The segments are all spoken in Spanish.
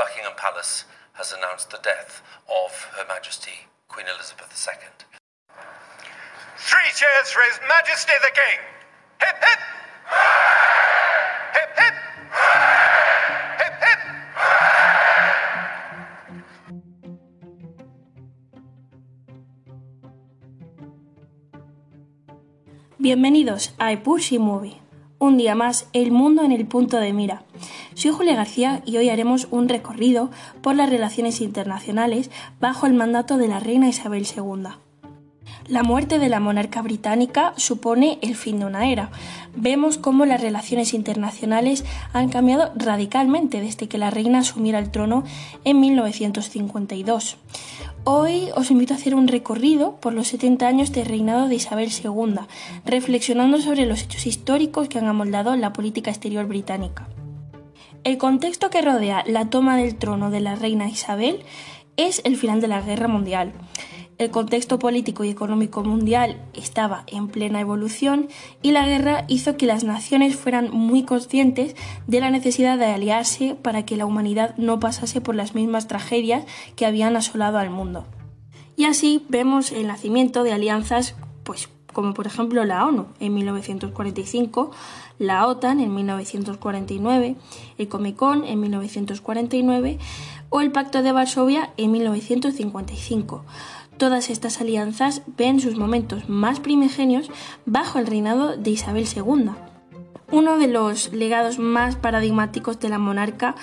Buckingham Palace has announced the death of Her Majesty Queen Elizabeth II. Three cheers for His Majesty the King! Hip hip! Hip hip! Hip hip! Bienvenidos a Epushi Movie. Un día más, el mundo en el punto de mira. Soy Julia García y hoy haremos un recorrido por las relaciones internacionales bajo el mandato de la reina Isabel II. La muerte de la monarca británica supone el fin de una era. Vemos cómo las relaciones internacionales han cambiado radicalmente desde que la reina asumiera el trono en 1952. Hoy os invito a hacer un recorrido por los 70 años de reinado de Isabel II, reflexionando sobre los hechos históricos que han amoldado la política exterior británica. El contexto que rodea la toma del trono de la reina Isabel es el final de la Guerra Mundial. El contexto político y económico mundial estaba en plena evolución y la guerra hizo que las naciones fueran muy conscientes de la necesidad de aliarse para que la humanidad no pasase por las mismas tragedias que habían asolado al mundo. Y así vemos el nacimiento de alianzas pues como por ejemplo la ONU en 1945, la OTAN en 1949, el Comecon en 1949 o el Pacto de Varsovia en 1955 Todas estas alianzas ven sus momentos más primigenios bajo el reinado de Isabel II. Uno de los legados más paradigmáticos de la monarca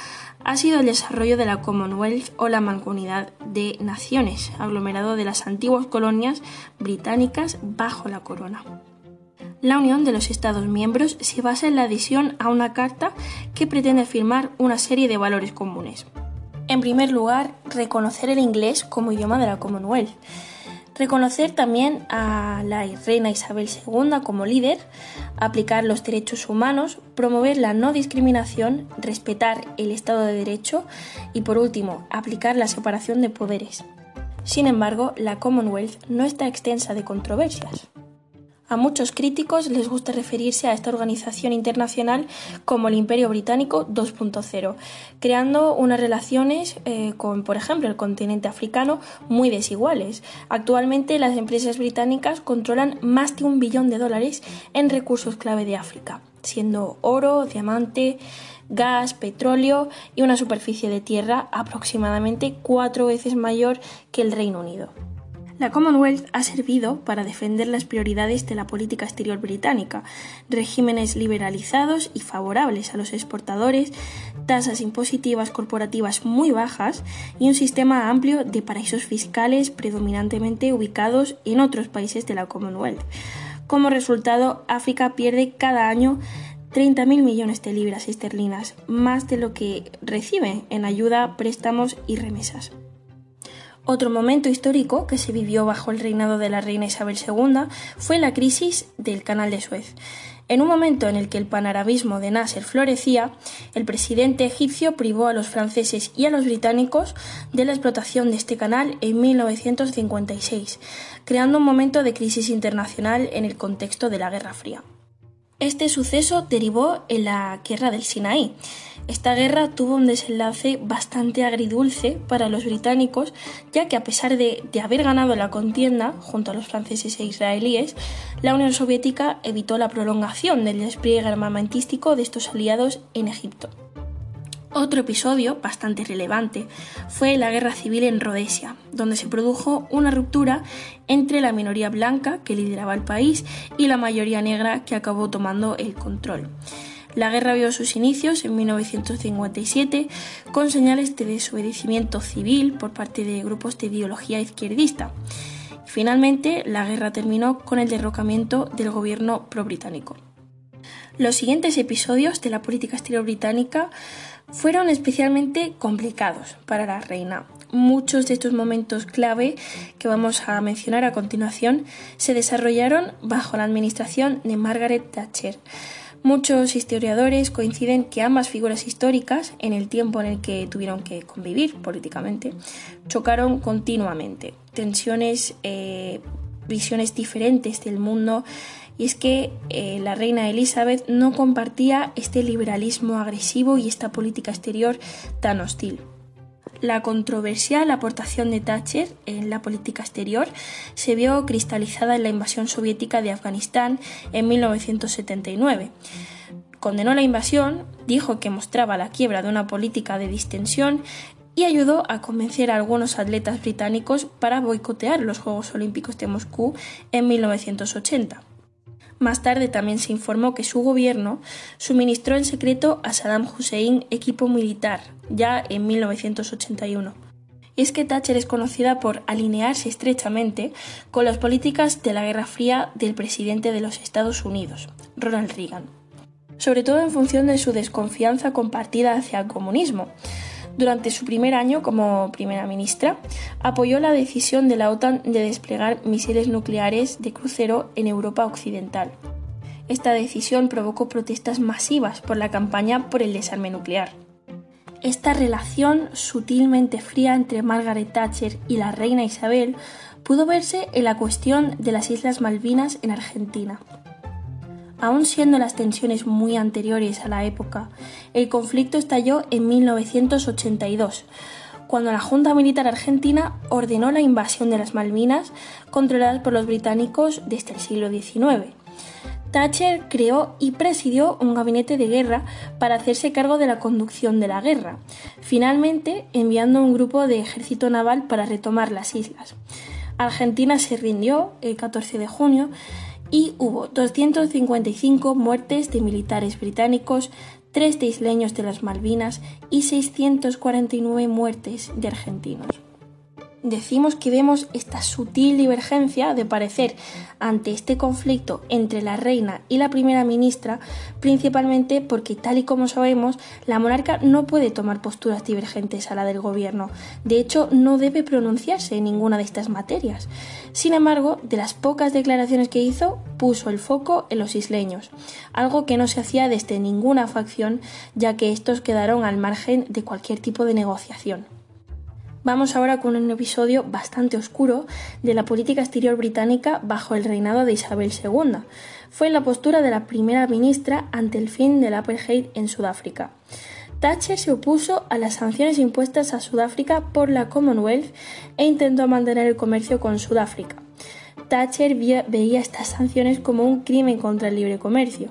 ha sido el desarrollo de la Commonwealth o la Mancomunidad de Naciones, aglomerado de las antiguas colonias británicas bajo la corona. La unión de los Estados miembros se basa en la adhesión a una carta que pretende afirmar una serie de valores comunes. En primer lugar, reconocer el inglés como idioma de la Commonwealth. Reconocer también a la reina Isabel II como líder, aplicar los derechos humanos, promover la no discriminación, respetar el Estado de Derecho y, por último, aplicar la separación de poderes. Sin embargo, la Commonwealth no está extensa de controversias. A muchos críticos les gusta referirse a esta organización internacional como el Imperio Británico 2.0, creando unas relaciones eh, con, por ejemplo, el continente africano muy desiguales. Actualmente las empresas británicas controlan más de un billón de dólares en recursos clave de África, siendo oro, diamante, gas, petróleo y una superficie de tierra aproximadamente cuatro veces mayor que el Reino Unido. La Commonwealth ha servido para defender las prioridades de la política exterior británica, regímenes liberalizados y favorables a los exportadores, tasas impositivas corporativas muy bajas y un sistema amplio de paraísos fiscales predominantemente ubicados en otros países de la Commonwealth. Como resultado, África pierde cada año 30.000 millones de libras esterlinas, más de lo que recibe en ayuda, préstamos y remesas. Otro momento histórico que se vivió bajo el reinado de la reina Isabel II fue la crisis del Canal de Suez. En un momento en el que el panarabismo de Nasser florecía, el presidente egipcio privó a los franceses y a los británicos de la explotación de este canal en 1956, creando un momento de crisis internacional en el contexto de la Guerra Fría. Este suceso derivó en la Guerra del Sinaí. Esta guerra tuvo un desenlace bastante agridulce para los británicos, ya que a pesar de, de, haber ganado la contienda junto a los franceses e israelíes, la Unión Soviética evitó la prolongación del despliegue armamentístico de estos aliados en Egipto. Otro episodio bastante relevante fue la guerra civil en Rhodesia, donde se produjo una ruptura entre la minoría blanca que lideraba el país y la mayoría negra que acabó tomando el control. La guerra vio sus inicios en 1957 con señales de desobedecimiento civil por parte de grupos de ideología izquierdista. Finalmente, la guerra terminó con el derrocamiento del gobierno pro-británico. Los siguientes episodios de la política exterior británica fueron especialmente complicados para la reina. Muchos de estos momentos clave que vamos a mencionar a continuación se desarrollaron bajo la administración de Margaret Thatcher. Muchos historiadores coinciden que ambas figuras históricas, en el tiempo en el que tuvieron que convivir políticamente, chocaron continuamente. Tensiones, eh, visiones diferentes del mundo y es que eh, la reina Elizabeth no compartía este liberalismo agresivo y esta política exterior tan hostil. La controversial aportación de Thatcher en la política exterior se vio cristalizada en la invasión soviética de Afganistán en 1979. Condenó la invasión, dijo que mostraba la quiebra de una política de distensión y ayudó a convencer a algunos atletas británicos para boicotear los Juegos Olímpicos de Moscú en 1980. Más tarde también se informó que su gobierno suministró en secreto a Saddam Hussein equipo militar, ya en 1981. Y es que Thatcher es conocida por alinearse estrechamente con las políticas de la Guerra Fría del presidente de los Estados Unidos, Ronald Reagan, sobre todo en función de su desconfianza compartida hacia el comunismo, durante su primer año como primera ministra, apoyó la decisión de la OTAN de desplegar misiles nucleares de crucero en Europa Occidental. Esta decisión provocó protestas masivas por la campaña por el desarme nuclear. Esta relación sutilmente fría entre Margaret Thatcher y la reina Isabel pudo verse en la cuestión de las Islas Malvinas en Argentina. Aun siendo las tensiones muy anteriores a la época, el conflicto estalló en 1982, cuando la Junta Militar Argentina ordenó la invasión de las Malvinas controladas por los británicos desde el siglo XIX. Thatcher creó y presidió un gabinete de guerra para hacerse cargo de la conducción de la guerra, finalmente enviando un grupo de ejército naval para retomar las islas. Argentina se rindió el 14 de junio y hubo 255 muertes de militares británicos, 3 de isleños de las Malvinas y 649 muertes de argentinos decimos que vemos esta sutil divergencia de parecer ante este conflicto entre la reina y la primera ministra, principalmente porque, tal y como sabemos, la monarca no puede tomar posturas divergentes a la del gobierno. De hecho, no debe pronunciarse en ninguna de estas materias. Sin embargo, de las pocas declaraciones que hizo, puso el foco en los isleños, algo que no se hacía desde ninguna facción, ya que estos quedaron al margen de cualquier tipo de negociación. Vamos ahora con un episodio bastante oscuro de la política exterior británica bajo el reinado de Isabel II. Fue la postura de la primera ministra ante el fin del apartheid en Sudáfrica. Thatcher se opuso a las sanciones impuestas a Sudáfrica por la Commonwealth e intentó mantener el comercio con Sudáfrica. Thatcher veía estas sanciones como un crimen contra el libre comercio.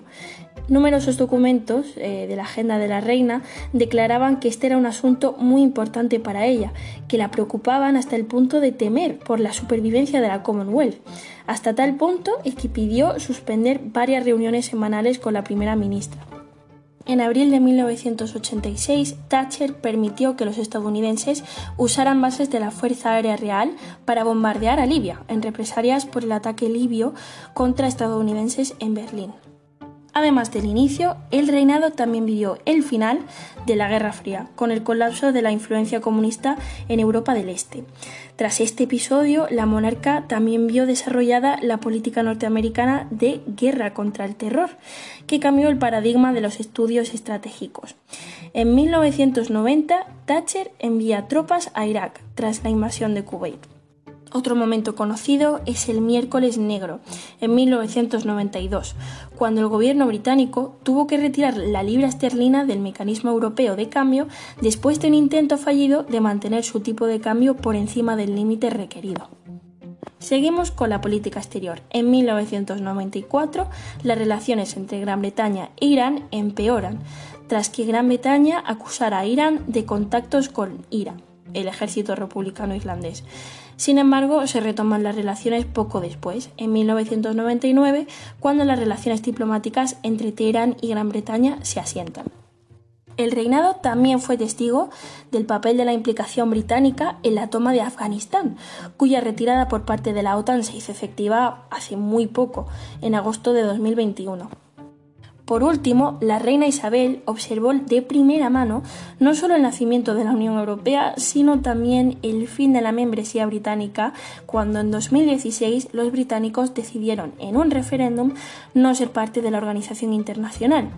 Numerosos documentos eh, de la agenda de la reina declaraban que este era un asunto muy importante para ella, que la preocupaban hasta el punto de temer por la supervivencia de la Commonwealth, hasta tal punto que pidió suspender varias reuniones semanales con la primera ministra. En abril de 1986, Thatcher permitió que los estadounidenses usaran bases de la Fuerza Aérea Real para bombardear a Libia, en represalias por el ataque libio contra estadounidenses en Berlín. Además del inicio, el reinado también vivió el final de la Guerra Fría, con el colapso de la influencia comunista en Europa del Este. Tras este episodio, la monarca también vio desarrollada la política norteamericana de guerra contra el terror, que cambió el paradigma de los estudios estratégicos. En 1990, Thatcher envía tropas a Irak tras la invasión de Kuwait. Otro momento conocido es el miércoles negro, en 1992, cuando el gobierno británico tuvo que retirar la libra esterlina del mecanismo europeo de cambio después de un intento fallido de mantener su tipo de cambio por encima del límite requerido. Seguimos con la política exterior. En 1994, las relaciones entre Gran Bretaña e Irán empeoran, tras que Gran Bretaña acusara a Irán de contactos con Irán, el ejército republicano islandés. Sin embargo, se retoman las relaciones poco después, en 1999, cuando las relaciones diplomáticas entre Teherán y Gran Bretaña se asientan. El reinado también fue testigo del papel de la implicación británica en la toma de Afganistán, cuya retirada por parte de la OTAN se hizo efectiva hace muy poco, en agosto de 2021. Por último, la reina Isabel observó de primera mano no solo el nacimiento de la Unión Europea, sino también el fin de la membresía británica cuando en 2016 los británicos decidieron en un referéndum no ser parte de la organización internacional,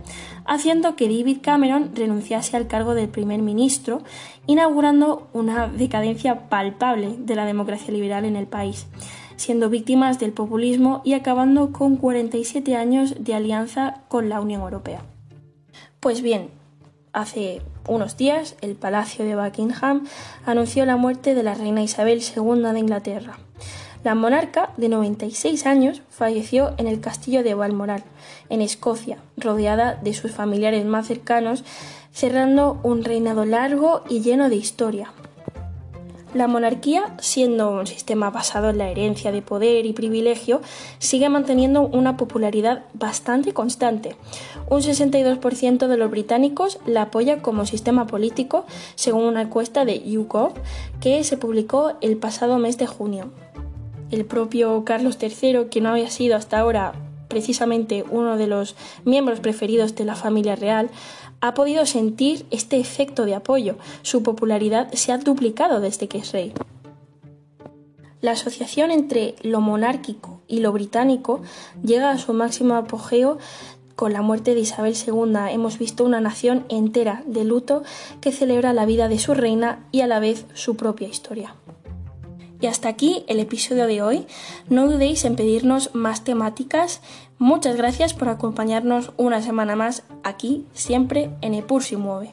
haciendo que David Cameron renunciase al cargo del primer ministro, inaugurando una decadencia palpable de la democracia liberal en el país siendo víctimas del populismo y acabando con 47 años de alianza con la Unión Europea. Pues bien, Hace unos días, el Palacio de Buckingham anunció la muerte de la reina Isabel II de Inglaterra. La monarca, de 96 años, falleció en el castillo de Balmoral, en Escocia, rodeada de sus familiares más cercanos, cerrando un reinado largo y lleno de historia. La monarquía, siendo un sistema basado en la herencia de poder y privilegio, sigue manteniendo una popularidad bastante constante. Un 62% de los británicos la apoya como sistema político, según una encuesta de YouGov que se publicó el pasado mes de junio. El propio Carlos III, que no había sido hasta ahora precisamente uno de los miembros preferidos de la familia real, ha podido sentir este efecto de apoyo. Su popularidad se ha duplicado desde que es rey. La asociación entre lo monárquico y lo británico llega a su máximo apogeo con la muerte de Isabel II. Hemos visto una nación entera de luto que celebra la vida de su reina y a la vez su propia historia. Y hasta aquí el episodio de hoy. No dudéis en pedirnos más temáticas. Muchas gracias por acompañarnos una semana más aquí, siempre en Epur si mueve.